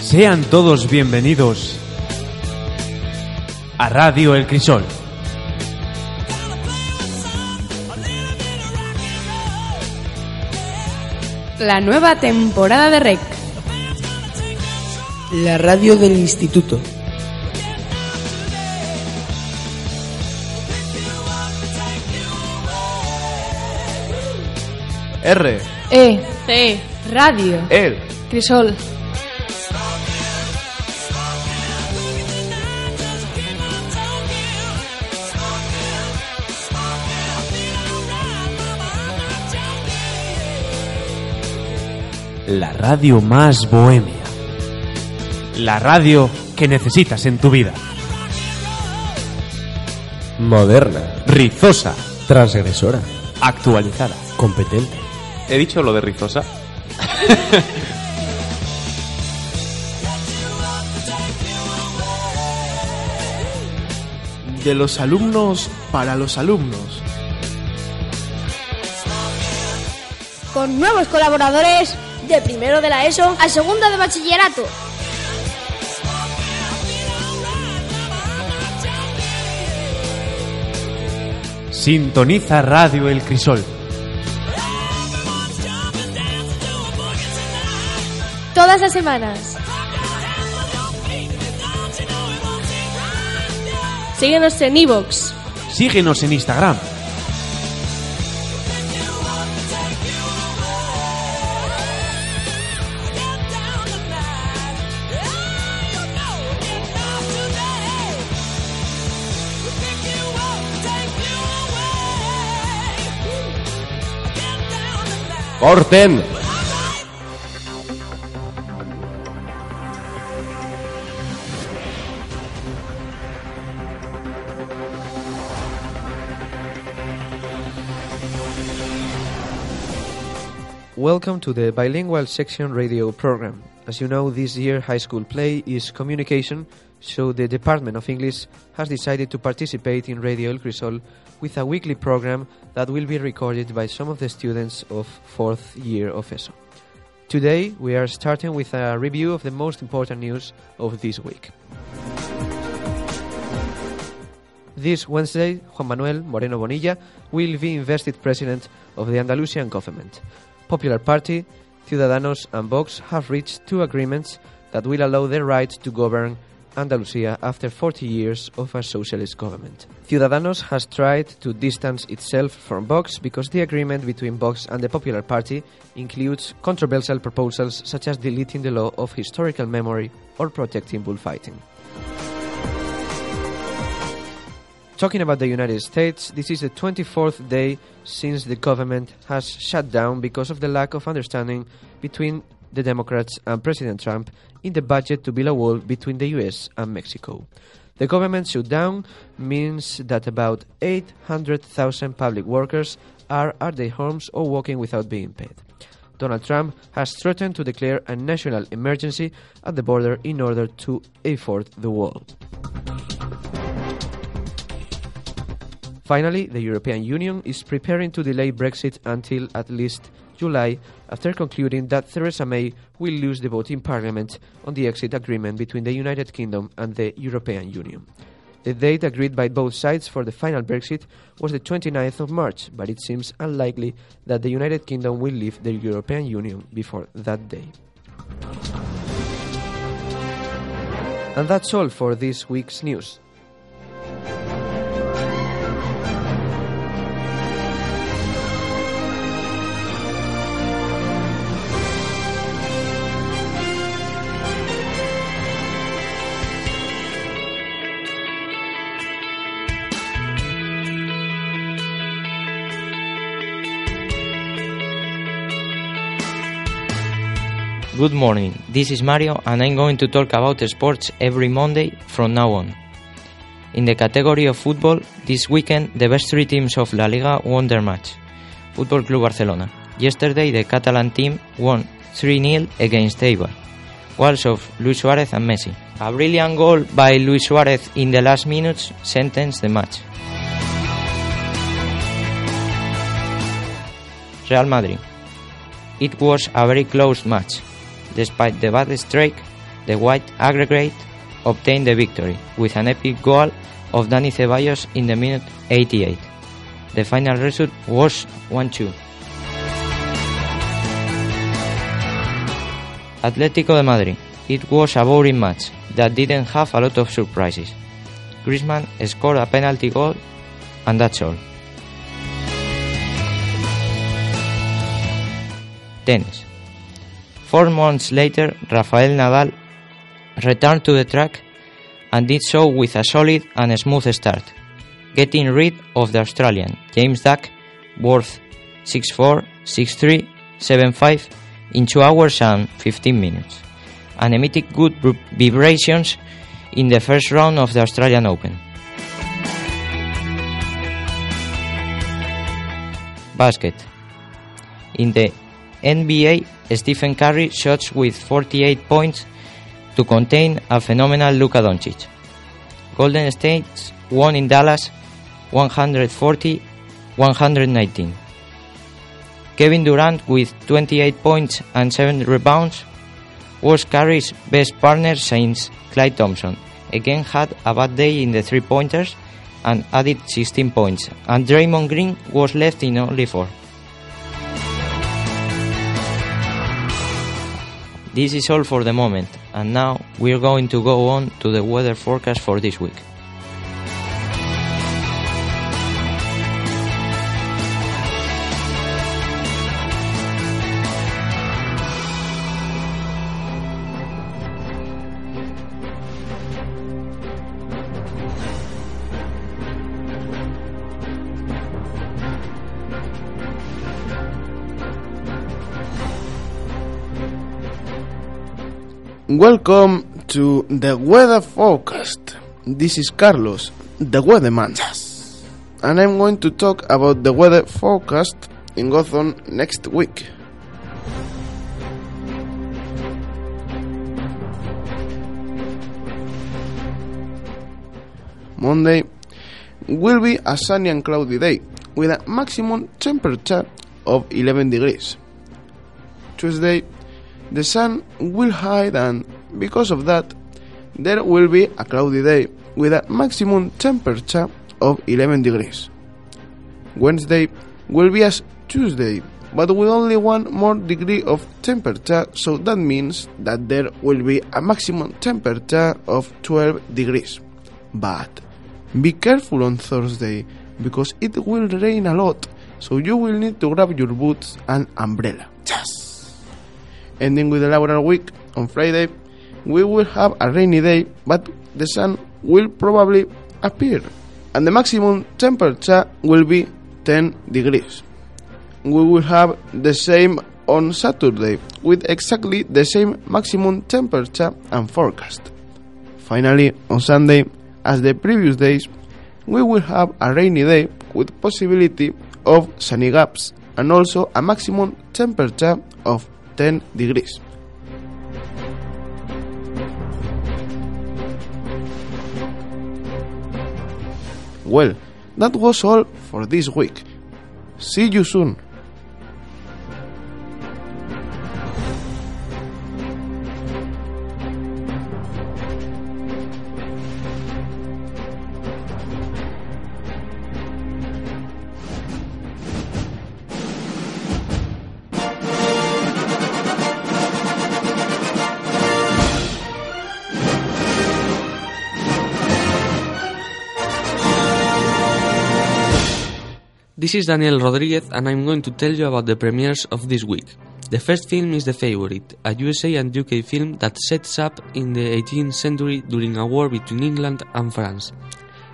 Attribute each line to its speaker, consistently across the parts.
Speaker 1: Sean todos bienvenidos a Radio El Crisol.
Speaker 2: La nueva temporada de REC.
Speaker 3: La radio del instituto.
Speaker 4: R,
Speaker 2: E. C. Radio.
Speaker 4: el,
Speaker 2: Crisol.
Speaker 1: La radio más bohemia. La radio que necesitas en tu vida.
Speaker 5: Moderna,
Speaker 1: Rizosa.
Speaker 5: transgresora,
Speaker 1: Actualizada.
Speaker 5: competente.
Speaker 4: ¿He dicho lo de rizosa?
Speaker 6: De los alumnos para los alumnos.
Speaker 7: con nuevos colaboradores de primero de la ESO a segundo de bachillerato.
Speaker 1: Sintoniza Radio El Crisol.
Speaker 7: Todas las semanas.
Speaker 2: Síguenos en iVoox.
Speaker 1: Síguenos en Instagram.
Speaker 5: ¡Corten!
Speaker 8: Welcome to the bilingual section radio program. As you know, this year high school play is communication, so the Department of English has decided to participate in Radio El Crisol with a weekly program that will be recorded by some of the students of fourth year of ESO. Today, we are starting with a review of the most important news of this week. This Wednesday, Juan Manuel Moreno Bonilla will be invested president of the Andalusian government. Popular Party, Ciudadanos, and Vox have reached two agreements that will allow the right to govern Andalusia after 40 years of a socialist government. Ciudadanos has tried to distance itself from Vox because the agreement between Vox and the Popular Party includes controversial proposals such as deleting the law of historical memory or protecting bullfighting. Talking about the United States, this is the 24th day since the government has shut down because of the lack of understanding between the Democrats and President Trump in the budget to build a wall between the US and Mexico. The government shutdown means that about 800,000 public workers are at their homes or working without being paid. Donald Trump has threatened to declare a national emergency at the border in order to afford the wall. Finally, the European Union is preparing to delay Brexit until at least July after concluding that Theresa May will lose the vote in Parliament on the exit agreement between the United Kingdom and the European Union. The date agreed by both sides for the final Brexit was the 29th of March, but it seems unlikely that the United Kingdom will leave the European Union before that day. And that's all for this week's news.
Speaker 9: Good morning, this is Mario and I'm going to talk about sports every Monday from now on. In the category of football, this weekend the best three teams of La Liga won their match. Football Club Barcelona. Yesterday the Catalan team won 3-0 against Eibar. Goals of Luis Suarez and Messi. A brilliant goal by Luis Suarez in the last minutes sentenced the match. Real Madrid. It was a very close match. Despite the bad strike, the white aggregate obtained the victory with an epic goal of Dani Ceballos in the minute 88. The final result was 1-2. Atlético de Madrid. It was a boring match that didn't have a lot of surprises. Griezmann scored a penalty goal and that's all. Tennis. Four months later, Rafael Nadal returned to the track and did so with a solid and smooth start, getting rid of the Australian James Duck worth 6-4, 6-3, 7-5 in 2 hours and 15 minutes, and emitted good vibrations in the first round of the Australian Open. Basket. In the NBA, Stephen Curry shots with 48 points to contain a phenomenal Luka Doncic. Golden State won in Dallas 140-119. Kevin Durant with 28 points and 7 rebounds was Curry's best partner since Klay Thompson again had a bad day in the three-pointers and added 16 points, and Draymond Green was left in only 4. This is all for the moment, and now we're going to go on to the weather forecast for this week.
Speaker 6: Welcome to the weather forecast. This is Carlos, the weatherman. And I'm going to talk about the weather forecast in Gotham next week. Monday will be a sunny and cloudy day with a maximum temperature of 11 degrees. Tuesday the sun will hide and because of that there will be a cloudy day with a maximum temperature of 11 degrees. Wednesday will be as Tuesday but with only one more degree of temperature so that means that there will be a maximum temperature of 12 degrees. But be careful on Thursday because it will rain a lot so you will need to grab your boots and umbrella. Ending with the laboral week on Friday, we will have a rainy day, but the sun will probably appear, and the maximum temperature will be 10 degrees. We will have the same on Saturday, with exactly the same maximum temperature and forecast. Finally, on Sunday, as the previous days, we will have a rainy day with possibility of sunny gaps and also a maximum temperature of 10 degrees. Well, that was all for this week. See you soon.
Speaker 10: This is Daniel Rodriguez, and I'm going to tell you about the premieres of this week. The first film is The Favourite, a USA and UK film that sets up in the 18th century during a war between England and France.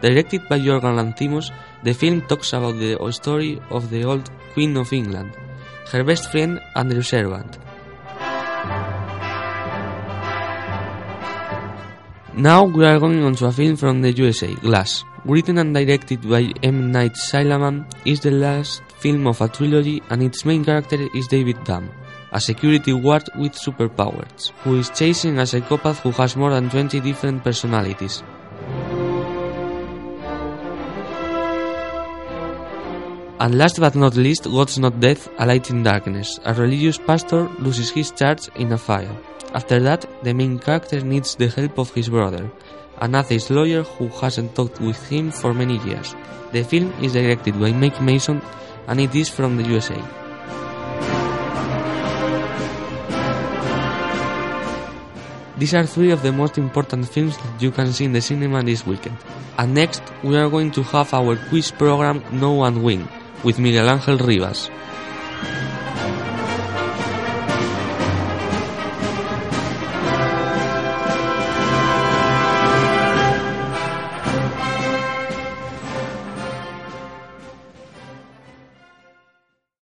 Speaker 10: Directed by Yorgos Lanthimos, the film talks about the story of the old Queen of England, her best friend Andrew Servant. Now we are going on to a film from the USA, Glass. Written and directed by M. Night Shyamalan, is the last film of a trilogy and its main character is David Dunn, a security guard with superpowers, who is chasing a psychopath who has more than 20 different personalities. And last but not least, God's Not Death, A Light in Darkness. A religious pastor loses his charge in a fire. After that, the main character needs the help of his brother, an atheist lawyer who hasn't talked with him for many years. The film is directed by Mike Mason and it is from the USA. These are three of the most important films that you can see in the cinema this weekend. And next, we are going to have our quiz program No One Win with Miguel Angel Rivas.